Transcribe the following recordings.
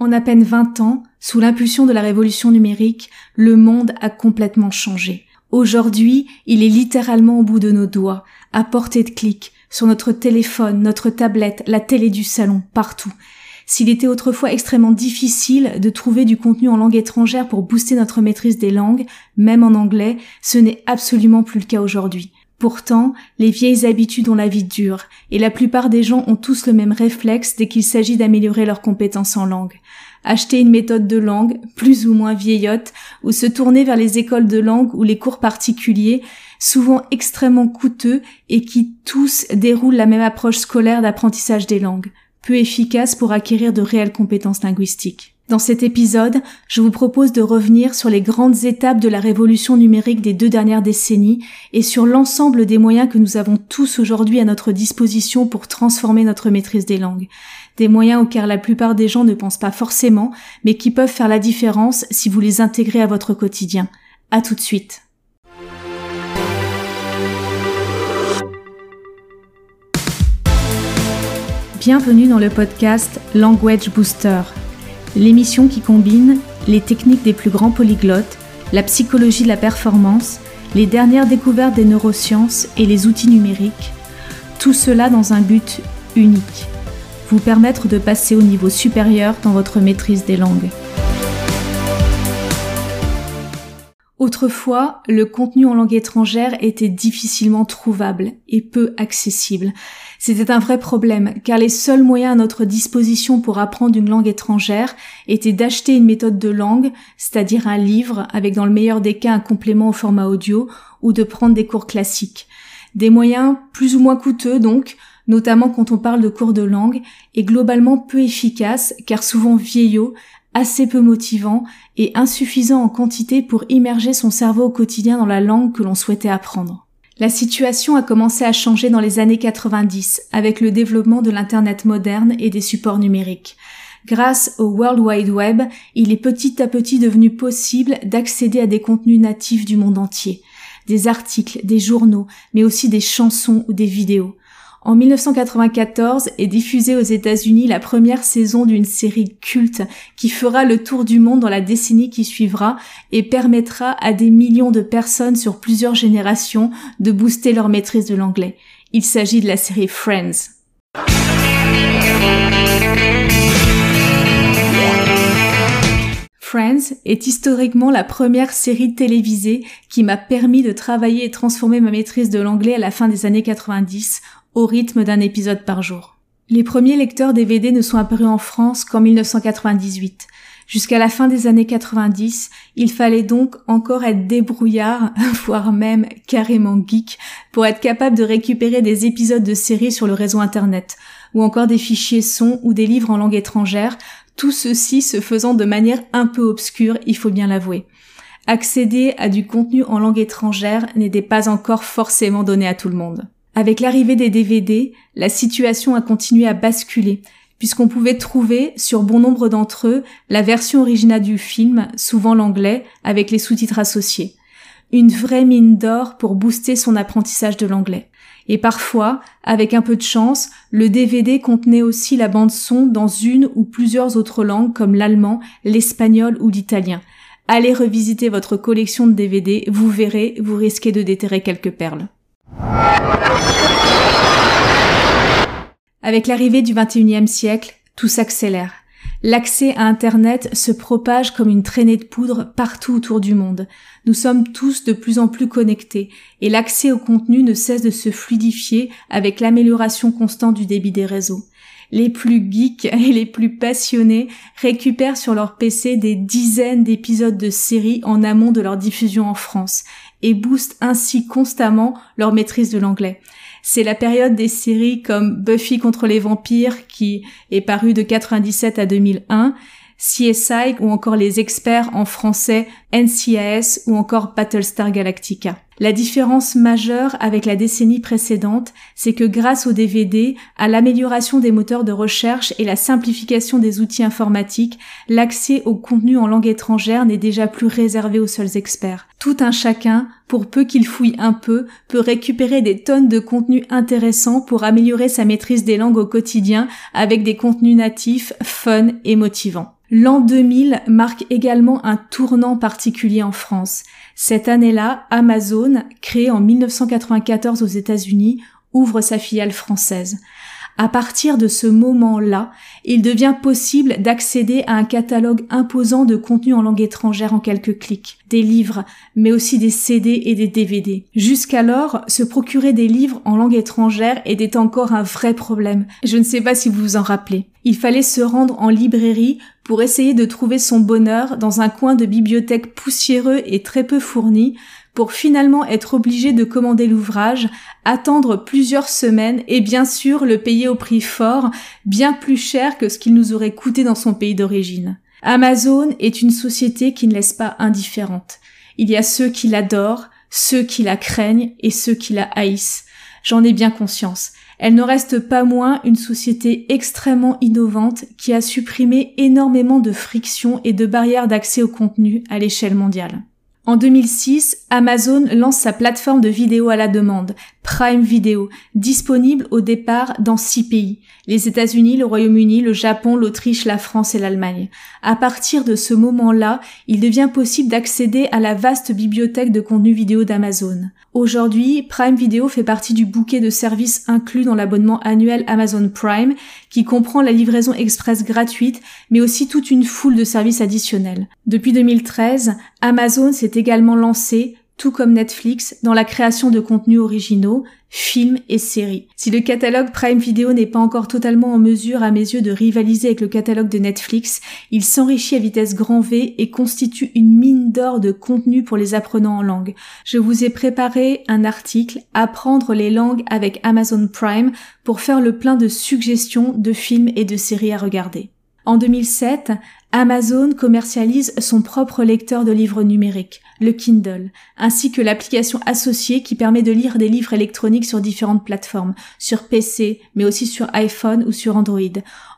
En à peine 20 ans, sous l'impulsion de la révolution numérique, le monde a complètement changé. Aujourd'hui, il est littéralement au bout de nos doigts, à portée de clic, sur notre téléphone, notre tablette, la télé du salon, partout. S'il était autrefois extrêmement difficile de trouver du contenu en langue étrangère pour booster notre maîtrise des langues, même en anglais, ce n'est absolument plus le cas aujourd'hui. Pourtant, les vieilles habitudes ont la vie dure, et la plupart des gens ont tous le même réflexe dès qu'il s'agit d'améliorer leurs compétences en langue. Acheter une méthode de langue, plus ou moins vieillotte, ou se tourner vers les écoles de langue ou les cours particuliers, souvent extrêmement coûteux et qui tous déroulent la même approche scolaire d'apprentissage des langues, peu efficace pour acquérir de réelles compétences linguistiques. Dans cet épisode, je vous propose de revenir sur les grandes étapes de la révolution numérique des deux dernières décennies et sur l'ensemble des moyens que nous avons tous aujourd'hui à notre disposition pour transformer notre maîtrise des langues. Des moyens auxquels la plupart des gens ne pensent pas forcément, mais qui peuvent faire la différence si vous les intégrez à votre quotidien. À tout de suite. Bienvenue dans le podcast Language Booster l'émission qui combine les techniques des plus grands polyglottes, la psychologie de la performance, les dernières découvertes des neurosciences et les outils numériques, tout cela dans un but unique, vous permettre de passer au niveau supérieur dans votre maîtrise des langues. Autrefois, le contenu en langue étrangère était difficilement trouvable et peu accessible. C'était un vrai problème, car les seuls moyens à notre disposition pour apprendre une langue étrangère étaient d'acheter une méthode de langue, c'est-à-dire un livre avec dans le meilleur des cas un complément au format audio, ou de prendre des cours classiques. Des moyens plus ou moins coûteux donc, notamment quand on parle de cours de langue, et globalement peu efficaces, car souvent vieillots, assez peu motivant et insuffisant en quantité pour immerger son cerveau au quotidien dans la langue que l'on souhaitait apprendre. La situation a commencé à changer dans les années 90 avec le développement de l'Internet moderne et des supports numériques. Grâce au World Wide Web, il est petit à petit devenu possible d'accéder à des contenus natifs du monde entier. Des articles, des journaux, mais aussi des chansons ou des vidéos. En 1994 est diffusée aux États-Unis la première saison d'une série culte qui fera le tour du monde dans la décennie qui suivra et permettra à des millions de personnes sur plusieurs générations de booster leur maîtrise de l'anglais. Il s'agit de la série Friends. Friends est historiquement la première série télévisée qui m'a permis de travailler et transformer ma maîtrise de l'anglais à la fin des années 90 au rythme d'un épisode par jour. Les premiers lecteurs DVD ne sont apparus en France qu'en 1998. Jusqu'à la fin des années 90, il fallait donc encore être débrouillard, voire même carrément geek, pour être capable de récupérer des épisodes de séries sur le réseau internet, ou encore des fichiers sons ou des livres en langue étrangère, tout ceci se faisant de manière un peu obscure, il faut bien l'avouer. Accéder à du contenu en langue étrangère n'était pas encore forcément donné à tout le monde. Avec l'arrivée des DVD, la situation a continué à basculer, puisqu'on pouvait trouver, sur bon nombre d'entre eux, la version originale du film, souvent l'anglais, avec les sous-titres associés. Une vraie mine d'or pour booster son apprentissage de l'anglais. Et parfois, avec un peu de chance, le DVD contenait aussi la bande son dans une ou plusieurs autres langues comme l'allemand, l'espagnol ou l'italien. Allez revisiter votre collection de DVD, vous verrez, vous risquez de déterrer quelques perles. Avec l'arrivée du XXIe siècle, tout s'accélère. L'accès à Internet se propage comme une traînée de poudre partout autour du monde. Nous sommes tous de plus en plus connectés et l'accès au contenu ne cesse de se fluidifier avec l'amélioration constante du débit des réseaux. Les plus geeks et les plus passionnés récupèrent sur leur PC des dizaines d'épisodes de séries en amont de leur diffusion en France et boostent ainsi constamment leur maîtrise de l'anglais. C'est la période des séries comme Buffy contre les vampires qui est parue de 97 à 2001, CSI ou encore les experts en français NCIS ou encore Battlestar Galactica. La différence majeure avec la décennie précédente, c'est que grâce au DVD, à l'amélioration des moteurs de recherche et la simplification des outils informatiques, l'accès au contenu en langue étrangère n'est déjà plus réservé aux seuls experts. Tout un chacun, pour peu qu'il fouille un peu, peut récupérer des tonnes de contenus intéressants pour améliorer sa maîtrise des langues au quotidien avec des contenus natifs, fun et motivants. L'an 2000 marque également un tournant particulier en France. Cette année-là, Amazon, créée en 1994 aux États-Unis, ouvre sa filiale française. À partir de ce moment-là, il devient possible d'accéder à un catalogue imposant de contenus en langue étrangère en quelques clics. Des livres, mais aussi des CD et des DVD. Jusqu'alors, se procurer des livres en langue étrangère était encore un vrai problème. Je ne sais pas si vous vous en rappelez. Il fallait se rendre en librairie pour essayer de trouver son bonheur dans un coin de bibliothèque poussiéreux et très peu fourni, pour finalement être obligé de commander l'ouvrage, attendre plusieurs semaines et bien sûr le payer au prix fort, bien plus cher que ce qu'il nous aurait coûté dans son pays d'origine. Amazon est une société qui ne laisse pas indifférente. Il y a ceux qui l'adorent, ceux qui la craignent et ceux qui la haïssent. J'en ai bien conscience. Elle ne reste pas moins une société extrêmement innovante qui a supprimé énormément de frictions et de barrières d'accès au contenu à l'échelle mondiale. En 2006, Amazon lance sa plateforme de vidéo à la demande, Prime Video, disponible au départ dans six pays les États-Unis, le Royaume-Uni, le Japon, l'Autriche, la France et l'Allemagne. À partir de ce moment-là, il devient possible d'accéder à la vaste bibliothèque de contenu vidéo d'Amazon. Aujourd'hui, Prime Video fait partie du bouquet de services inclus dans l'abonnement annuel Amazon Prime, qui comprend la livraison express gratuite, mais aussi toute une foule de services additionnels. Depuis 2013, Amazon s'est également lancé tout comme Netflix, dans la création de contenus originaux, films et séries. Si le catalogue Prime Video n'est pas encore totalement en mesure à mes yeux de rivaliser avec le catalogue de Netflix, il s'enrichit à vitesse grand V et constitue une mine d'or de contenu pour les apprenants en langue. Je vous ai préparé un article Apprendre les langues avec Amazon Prime pour faire le plein de suggestions de films et de séries à regarder. En 2007, Amazon commercialise son propre lecteur de livres numériques, le Kindle, ainsi que l'application associée qui permet de lire des livres électroniques sur différentes plateformes, sur PC, mais aussi sur iPhone ou sur Android.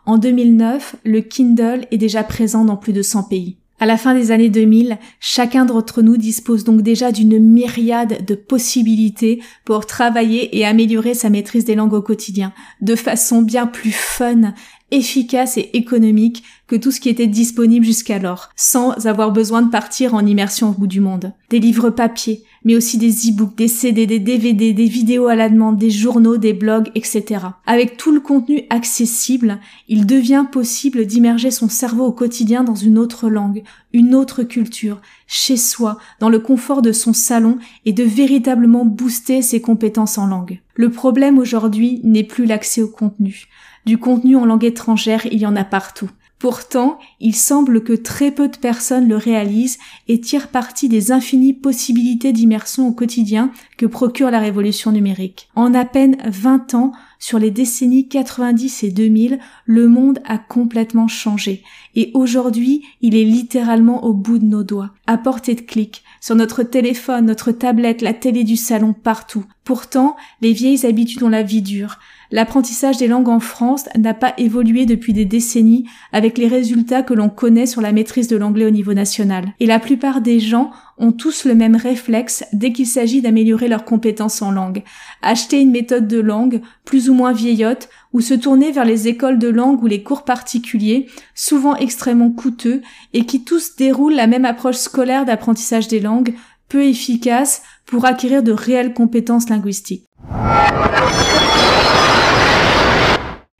En 2009, le Kindle est déjà présent dans plus de 100 pays. À la fin des années 2000, chacun d'entre nous dispose donc déjà d'une myriade de possibilités pour travailler et améliorer sa maîtrise des langues au quotidien, de façon bien plus fun efficace et économique que tout ce qui était disponible jusqu'alors, sans avoir besoin de partir en immersion au bout du monde. Des livres papier, mais aussi des e-books, des CD, des DVD, des vidéos à la demande, des journaux, des blogs, etc. Avec tout le contenu accessible, il devient possible d'immerger son cerveau au quotidien dans une autre langue, une autre culture, chez soi, dans le confort de son salon et de véritablement booster ses compétences en langue. Le problème aujourd'hui n'est plus l'accès au contenu. Du contenu en langue étrangère, il y en a partout. Pourtant, il semble que très peu de personnes le réalisent et tirent parti des infinies possibilités d'immersion au quotidien que procure la révolution numérique. En à peine 20 ans, sur les décennies 90 et 2000, le monde a complètement changé. Et aujourd'hui, il est littéralement au bout de nos doigts, à portée de clic, sur notre téléphone, notre tablette, la télé du salon, partout. Pourtant, les vieilles habitudes ont la vie dure. L'apprentissage des langues en France n'a pas évolué depuis des décennies avec les résultats que l'on connaît sur la maîtrise de l'anglais au niveau national. Et la plupart des gens ont tous le même réflexe dès qu'il s'agit d'améliorer leurs compétences en langue. Acheter une méthode de langue, plus ou moins vieillotte, ou se tourner vers les écoles de langue ou les cours particuliers, souvent extrêmement coûteux, et qui tous déroulent la même approche scolaire d'apprentissage des langues, peu efficace pour acquérir de réelles compétences linguistiques.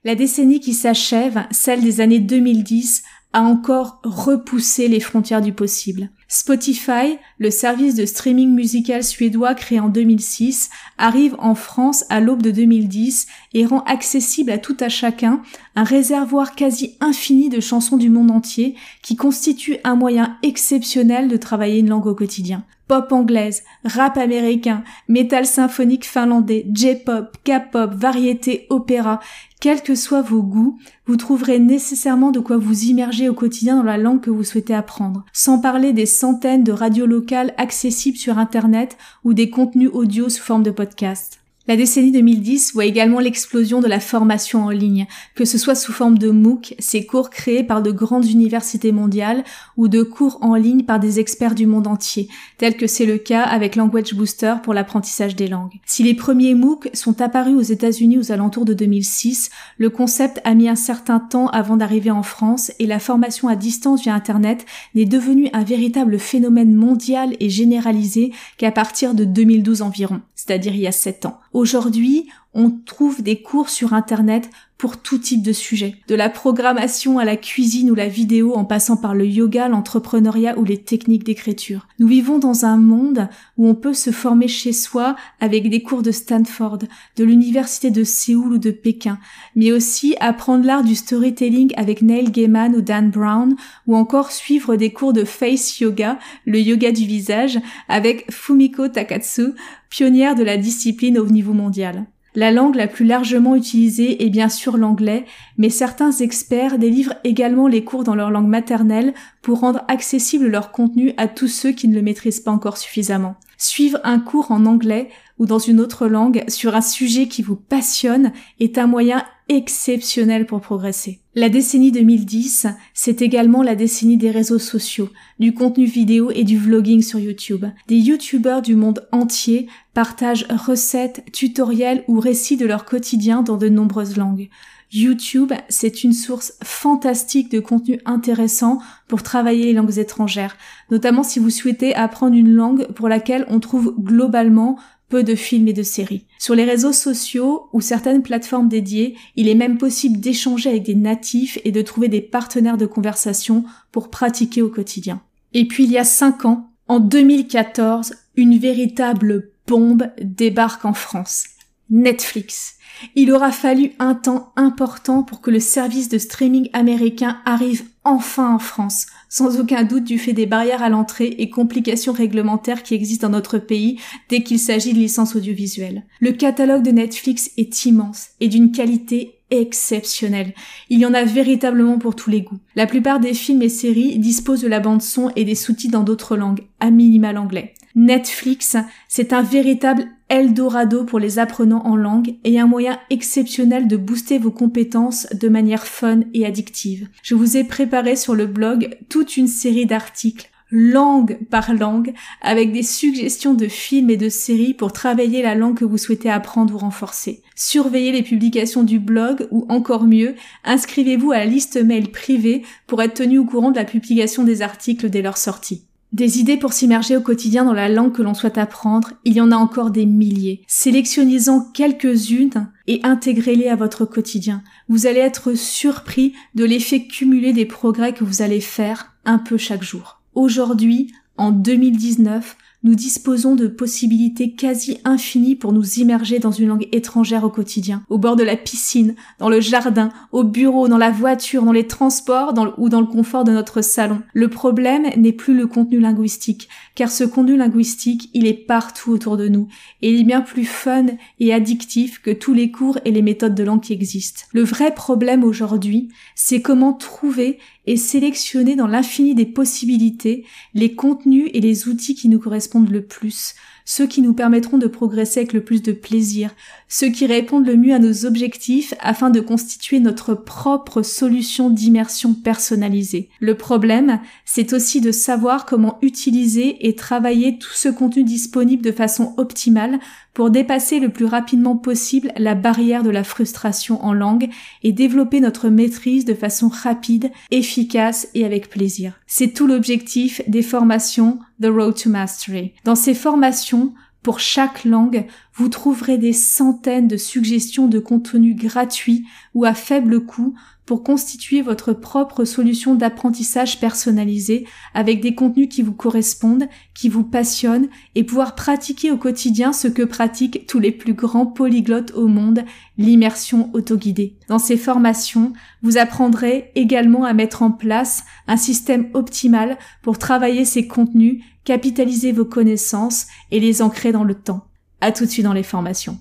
La décennie qui s'achève, celle des années 2010, a encore repoussé les frontières du possible. Spotify, le service de streaming musical suédois créé en 2006, arrive en France à l'aube de 2010 et rend accessible à tout à chacun un réservoir quasi infini de chansons du monde entier qui constitue un moyen exceptionnel de travailler une langue au quotidien pop anglaise, rap américain, métal symphonique finlandais, J-pop, K-pop, variété, opéra, quels que soient vos goûts, vous trouverez nécessairement de quoi vous immerger au quotidien dans la langue que vous souhaitez apprendre. Sans parler des centaines de radios locales locales accessibles sur Internet ou des contenus audio sous forme de podcast. La décennie 2010 voit également l'explosion de la formation en ligne, que ce soit sous forme de MOOC, ces cours créés par de grandes universités mondiales, ou de cours en ligne par des experts du monde entier, tel que c'est le cas avec Language Booster pour l'apprentissage des langues. Si les premiers MOOC sont apparus aux États-Unis aux alentours de 2006, le concept a mis un certain temps avant d'arriver en France et la formation à distance via Internet n'est devenue un véritable phénomène mondial et généralisé qu'à partir de 2012 environ, c'est-à-dire il y a 7 ans. Aujourd'hui, on trouve des cours sur Internet pour tout type de sujet. De la programmation à la cuisine ou la vidéo en passant par le yoga, l'entrepreneuriat ou les techniques d'écriture. Nous vivons dans un monde où on peut se former chez soi avec des cours de Stanford, de l'université de Séoul ou de Pékin, mais aussi apprendre l'art du storytelling avec Neil Gaiman ou Dan Brown, ou encore suivre des cours de face yoga, le yoga du visage, avec Fumiko Takatsu, pionnière de la discipline au niveau mondial. La langue la plus largement utilisée est bien sûr l'anglais, mais certains experts délivrent également les cours dans leur langue maternelle pour rendre accessible leur contenu à tous ceux qui ne le maîtrisent pas encore suffisamment. Suivre un cours en anglais ou dans une autre langue sur un sujet qui vous passionne est un moyen exceptionnel pour progresser. La décennie 2010, c'est également la décennie des réseaux sociaux, du contenu vidéo et du vlogging sur YouTube. Des YouTubeurs du monde entier partagent recettes, tutoriels ou récits de leur quotidien dans de nombreuses langues. YouTube, c'est une source fantastique de contenu intéressant pour travailler les langues étrangères, notamment si vous souhaitez apprendre une langue pour laquelle on trouve globalement peu de films et de séries. Sur les réseaux sociaux ou certaines plateformes dédiées, il est même possible d'échanger avec des natifs et de trouver des partenaires de conversation pour pratiquer au quotidien. Et puis il y a cinq ans, en 2014, une véritable bombe débarque en France. Netflix. Il aura fallu un temps important pour que le service de streaming américain arrive enfin en France, sans aucun doute du fait des barrières à l'entrée et complications réglementaires qui existent dans notre pays dès qu'il s'agit de licences audiovisuelles. Le catalogue de Netflix est immense et d'une qualité exceptionnelle. Il y en a véritablement pour tous les goûts. La plupart des films et séries disposent de la bande son et des sous-titres dans d'autres langues, à minimal anglais. Netflix, c'est un véritable Eldorado pour les apprenants en langue et un moyen exceptionnel de booster vos compétences de manière fun et addictive. Je vous ai préparé sur le blog toute une série d'articles langue par langue, avec des suggestions de films et de séries pour travailler la langue que vous souhaitez apprendre ou renforcer. Surveillez les publications du blog ou encore mieux, inscrivez-vous à la liste mail privée pour être tenu au courant de la publication des articles dès leur sortie. Des idées pour s'immerger au quotidien dans la langue que l'on souhaite apprendre, il y en a encore des milliers. Sélectionnez-en quelques-unes et intégrez-les à votre quotidien. Vous allez être surpris de l'effet cumulé des progrès que vous allez faire un peu chaque jour. Aujourd'hui, en 2019, nous disposons de possibilités quasi infinies pour nous immerger dans une langue étrangère au quotidien, au bord de la piscine, dans le jardin, au bureau, dans la voiture, dans les transports ou dans le confort de notre salon. Le problème n'est plus le contenu linguistique, car ce contenu linguistique, il est partout autour de nous, et il est bien plus fun et addictif que tous les cours et les méthodes de langue qui existent. Le vrai problème aujourd'hui, c'est comment trouver et sélectionner dans l'infini des possibilités les contenus et les outils qui nous correspondent le plus, ceux qui nous permettront de progresser avec le plus de plaisir, ceux qui répondent le mieux à nos objectifs afin de constituer notre propre solution d'immersion personnalisée. Le problème, c'est aussi de savoir comment utiliser et travailler tout ce contenu disponible de façon optimale pour dépasser le plus rapidement possible la barrière de la frustration en langue et développer notre maîtrise de façon rapide, efficace et avec plaisir. C'est tout l'objectif des formations The Road to Mastery. Dans ces formations, pour chaque langue, vous trouverez des centaines de suggestions de contenu gratuits ou à faible coût pour constituer votre propre solution d'apprentissage personnalisée avec des contenus qui vous correspondent, qui vous passionnent et pouvoir pratiquer au quotidien ce que pratiquent tous les plus grands polyglottes au monde, l'immersion autoguidée. Dans ces formations, vous apprendrez également à mettre en place un système optimal pour travailler ces contenus, capitaliser vos connaissances et les ancrer dans le temps. À tout de suite dans les formations.